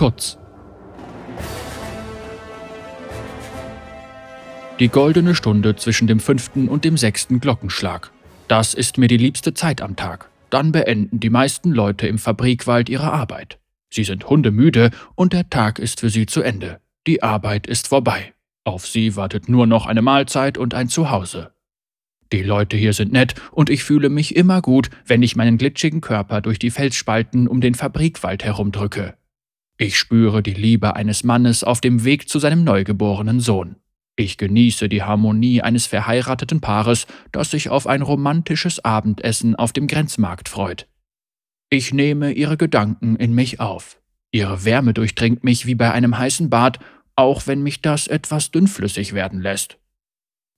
Schutz. Die goldene Stunde zwischen dem fünften und dem sechsten Glockenschlag. Das ist mir die liebste Zeit am Tag. Dann beenden die meisten Leute im Fabrikwald ihre Arbeit. Sie sind hundemüde und der Tag ist für sie zu Ende. Die Arbeit ist vorbei. Auf sie wartet nur noch eine Mahlzeit und ein Zuhause. Die Leute hier sind nett und ich fühle mich immer gut, wenn ich meinen glitschigen Körper durch die Felsspalten um den Fabrikwald herumdrücke. Ich spüre die Liebe eines Mannes auf dem Weg zu seinem neugeborenen Sohn. Ich genieße die Harmonie eines verheirateten Paares, das sich auf ein romantisches Abendessen auf dem Grenzmarkt freut. Ich nehme ihre Gedanken in mich auf. Ihre Wärme durchdringt mich wie bei einem heißen Bad, auch wenn mich das etwas dünnflüssig werden lässt.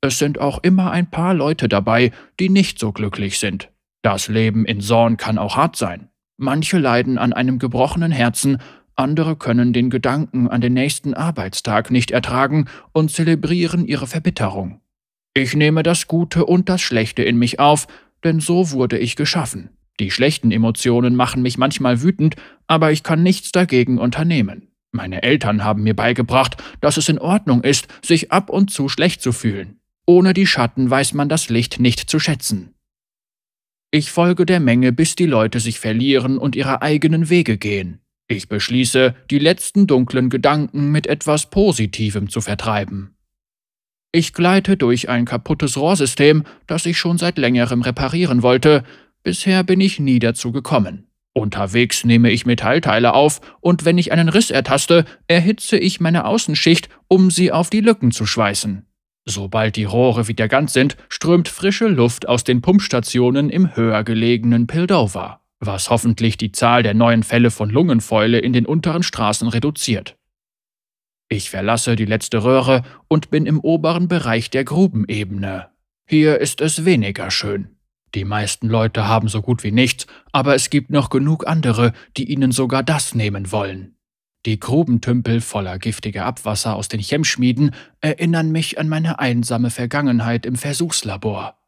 Es sind auch immer ein paar Leute dabei, die nicht so glücklich sind. Das Leben in Sorn kann auch hart sein. Manche leiden an einem gebrochenen Herzen, andere können den Gedanken an den nächsten Arbeitstag nicht ertragen und zelebrieren ihre Verbitterung. Ich nehme das Gute und das Schlechte in mich auf, denn so wurde ich geschaffen. Die schlechten Emotionen machen mich manchmal wütend, aber ich kann nichts dagegen unternehmen. Meine Eltern haben mir beigebracht, dass es in Ordnung ist, sich ab und zu schlecht zu fühlen. Ohne die Schatten weiß man das Licht nicht zu schätzen. Ich folge der Menge, bis die Leute sich verlieren und ihre eigenen Wege gehen. Ich beschließe, die letzten dunklen Gedanken mit etwas Positivem zu vertreiben. Ich gleite durch ein kaputtes Rohrsystem, das ich schon seit längerem reparieren wollte. Bisher bin ich nie dazu gekommen. Unterwegs nehme ich Metallteile auf und wenn ich einen Riss ertaste, erhitze ich meine Außenschicht, um sie auf die Lücken zu schweißen. Sobald die Rohre wieder ganz sind, strömt frische Luft aus den Pumpstationen im höher gelegenen Pildover, was hoffentlich die Zahl der neuen Fälle von Lungenfäule in den unteren Straßen reduziert. Ich verlasse die letzte Röhre und bin im oberen Bereich der Grubenebene. Hier ist es weniger schön. Die meisten Leute haben so gut wie nichts, aber es gibt noch genug andere, die ihnen sogar das nehmen wollen. Die Grubentümpel voller giftiger Abwasser aus den Chemschmieden erinnern mich an meine einsame Vergangenheit im Versuchslabor.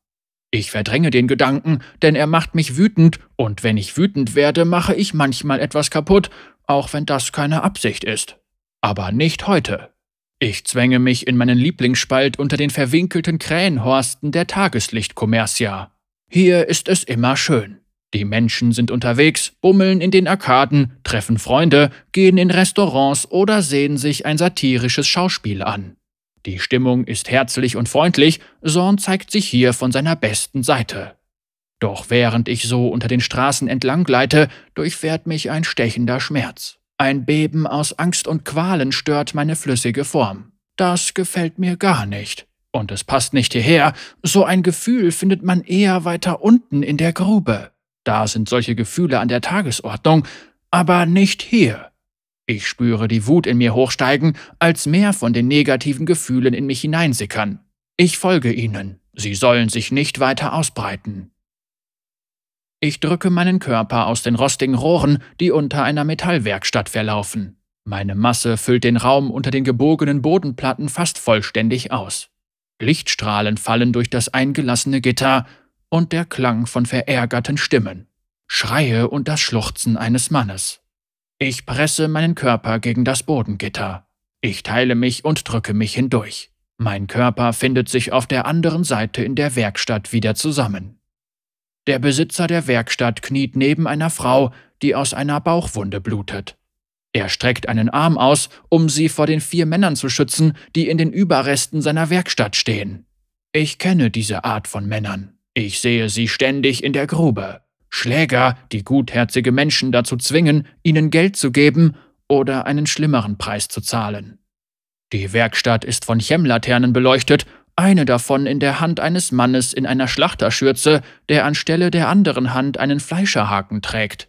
Ich verdränge den Gedanken, denn er macht mich wütend, und wenn ich wütend werde, mache ich manchmal etwas kaputt, auch wenn das keine Absicht ist. Aber nicht heute. Ich zwänge mich in meinen Lieblingsspalt unter den verwinkelten Krähenhorsten der Tageslichtkommercia. Hier ist es immer schön. Die Menschen sind unterwegs, bummeln in den Arkaden, treffen Freunde, gehen in Restaurants oder sehen sich ein satirisches Schauspiel an. Die Stimmung ist herzlich und freundlich, Sorn zeigt sich hier von seiner besten Seite. Doch während ich so unter den Straßen entlang gleite, durchfährt mich ein stechender Schmerz. Ein Beben aus Angst und Qualen stört meine flüssige Form. Das gefällt mir gar nicht. Und es passt nicht hierher, so ein Gefühl findet man eher weiter unten in der Grube. Da sind solche Gefühle an der Tagesordnung, aber nicht hier. Ich spüre die Wut in mir hochsteigen, als mehr von den negativen Gefühlen in mich hineinsickern. Ich folge ihnen. Sie sollen sich nicht weiter ausbreiten. Ich drücke meinen Körper aus den rostigen Rohren, die unter einer Metallwerkstatt verlaufen. Meine Masse füllt den Raum unter den gebogenen Bodenplatten fast vollständig aus. Lichtstrahlen fallen durch das eingelassene Gitter und der Klang von verärgerten Stimmen, Schreie und das Schluchzen eines Mannes. Ich presse meinen Körper gegen das Bodengitter. Ich teile mich und drücke mich hindurch. Mein Körper findet sich auf der anderen Seite in der Werkstatt wieder zusammen. Der Besitzer der Werkstatt kniet neben einer Frau, die aus einer Bauchwunde blutet. Er streckt einen Arm aus, um sie vor den vier Männern zu schützen, die in den Überresten seiner Werkstatt stehen. Ich kenne diese Art von Männern. Ich sehe sie ständig in der Grube. Schläger, die gutherzige Menschen dazu zwingen, ihnen Geld zu geben oder einen schlimmeren Preis zu zahlen. Die Werkstatt ist von Chemlaternen beleuchtet, eine davon in der Hand eines Mannes in einer Schlachterschürze, der anstelle der anderen Hand einen Fleischerhaken trägt.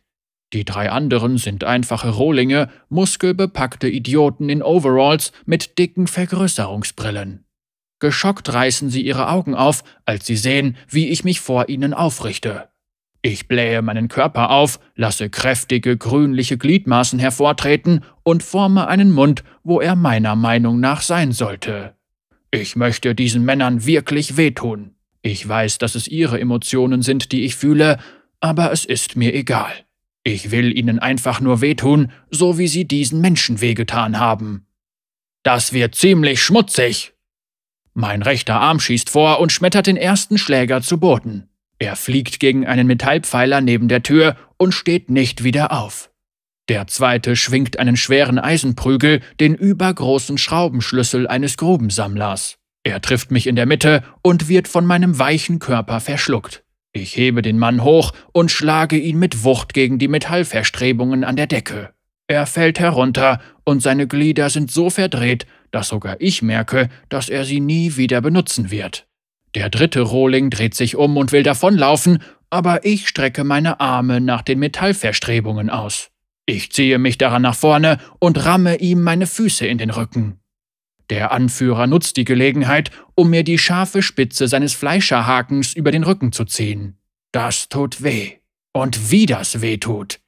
Die drei anderen sind einfache Rohlinge, muskelbepackte Idioten in Overalls mit dicken Vergrößerungsbrillen. Geschockt reißen sie ihre Augen auf, als sie sehen, wie ich mich vor ihnen aufrichte. Ich blähe meinen Körper auf, lasse kräftige, grünliche Gliedmaßen hervortreten und forme einen Mund, wo er meiner Meinung nach sein sollte. Ich möchte diesen Männern wirklich wehtun. Ich weiß, dass es ihre Emotionen sind, die ich fühle, aber es ist mir egal. Ich will ihnen einfach nur wehtun, so wie sie diesen Menschen wehgetan haben. Das wird ziemlich schmutzig. Mein rechter Arm schießt vor und schmettert den ersten Schläger zu Boden. Er fliegt gegen einen Metallpfeiler neben der Tür und steht nicht wieder auf. Der zweite schwingt einen schweren Eisenprügel, den übergroßen Schraubenschlüssel eines Grubensammlers. Er trifft mich in der Mitte und wird von meinem weichen Körper verschluckt. Ich hebe den Mann hoch und schlage ihn mit Wucht gegen die Metallverstrebungen an der Decke. Er fällt herunter und seine Glieder sind so verdreht, dass sogar ich merke, dass er sie nie wieder benutzen wird. Der dritte Rohling dreht sich um und will davonlaufen, aber ich strecke meine Arme nach den Metallverstrebungen aus. Ich ziehe mich daran nach vorne und ramme ihm meine Füße in den Rücken. Der Anführer nutzt die Gelegenheit, um mir die scharfe Spitze seines Fleischerhakens über den Rücken zu ziehen. Das tut weh. Und wie das weh tut.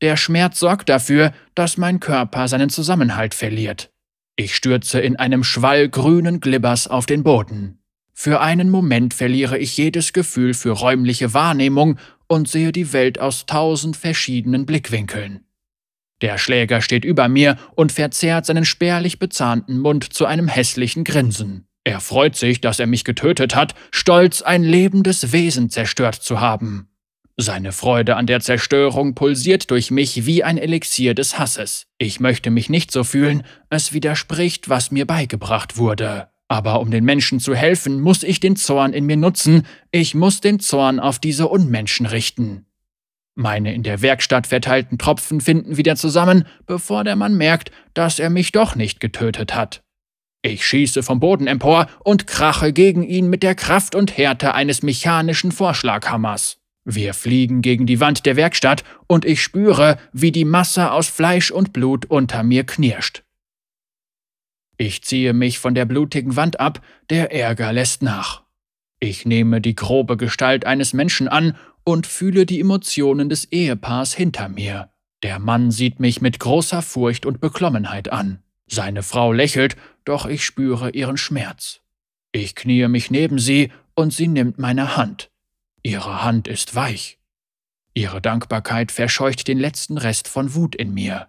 Der Schmerz sorgt dafür, dass mein Körper seinen Zusammenhalt verliert. Ich stürze in einem Schwall grünen Glibbers auf den Boden. Für einen Moment verliere ich jedes Gefühl für räumliche Wahrnehmung und sehe die Welt aus tausend verschiedenen Blickwinkeln. Der Schläger steht über mir und verzerrt seinen spärlich bezahnten Mund zu einem hässlichen Grinsen. Er freut sich, dass er mich getötet hat, stolz, ein lebendes Wesen zerstört zu haben. Seine Freude an der Zerstörung pulsiert durch mich wie ein Elixier des Hasses. Ich möchte mich nicht so fühlen, es widerspricht, was mir beigebracht wurde. Aber um den Menschen zu helfen, muss ich den Zorn in mir nutzen, ich muss den Zorn auf diese Unmenschen richten. Meine in der Werkstatt verteilten Tropfen finden wieder zusammen, bevor der Mann merkt, dass er mich doch nicht getötet hat. Ich schieße vom Boden empor und krache gegen ihn mit der Kraft und Härte eines mechanischen Vorschlaghammers. Wir fliegen gegen die Wand der Werkstatt und ich spüre, wie die Masse aus Fleisch und Blut unter mir knirscht. Ich ziehe mich von der blutigen Wand ab, der Ärger lässt nach. Ich nehme die grobe Gestalt eines Menschen an und fühle die Emotionen des Ehepaars hinter mir. Der Mann sieht mich mit großer Furcht und Beklommenheit an. Seine Frau lächelt, doch ich spüre ihren Schmerz. Ich kniee mich neben sie und sie nimmt meine Hand. Ihre Hand ist weich. Ihre Dankbarkeit verscheucht den letzten Rest von Wut in mir.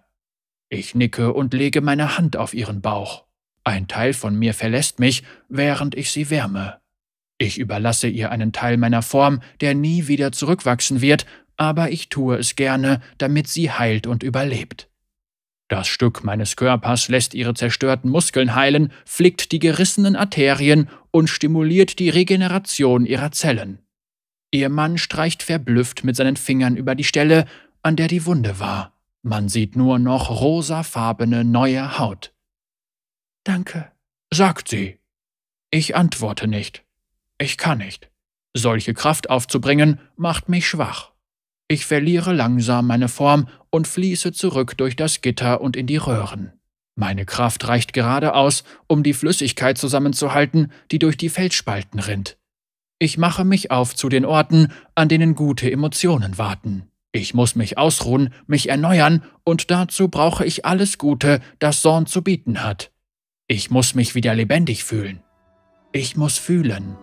Ich nicke und lege meine Hand auf ihren Bauch. Ein Teil von mir verlässt mich, während ich sie wärme. Ich überlasse ihr einen Teil meiner Form, der nie wieder zurückwachsen wird, aber ich tue es gerne, damit sie heilt und überlebt. Das Stück meines Körpers lässt ihre zerstörten Muskeln heilen, flickt die gerissenen Arterien und stimuliert die Regeneration ihrer Zellen. Ihr Mann streicht verblüfft mit seinen Fingern über die Stelle, an der die Wunde war. Man sieht nur noch rosafarbene neue Haut. Danke, sagt sie. Ich antworte nicht. Ich kann nicht. Solche Kraft aufzubringen, macht mich schwach. Ich verliere langsam meine Form und fließe zurück durch das Gitter und in die Röhren. Meine Kraft reicht gerade aus, um die Flüssigkeit zusammenzuhalten, die durch die Felsspalten rinnt. Ich mache mich auf zu den Orten, an denen gute Emotionen warten. Ich muss mich ausruhen, mich erneuern, und dazu brauche ich alles Gute, das Sorn zu bieten hat. Ich muss mich wieder lebendig fühlen. Ich muss fühlen.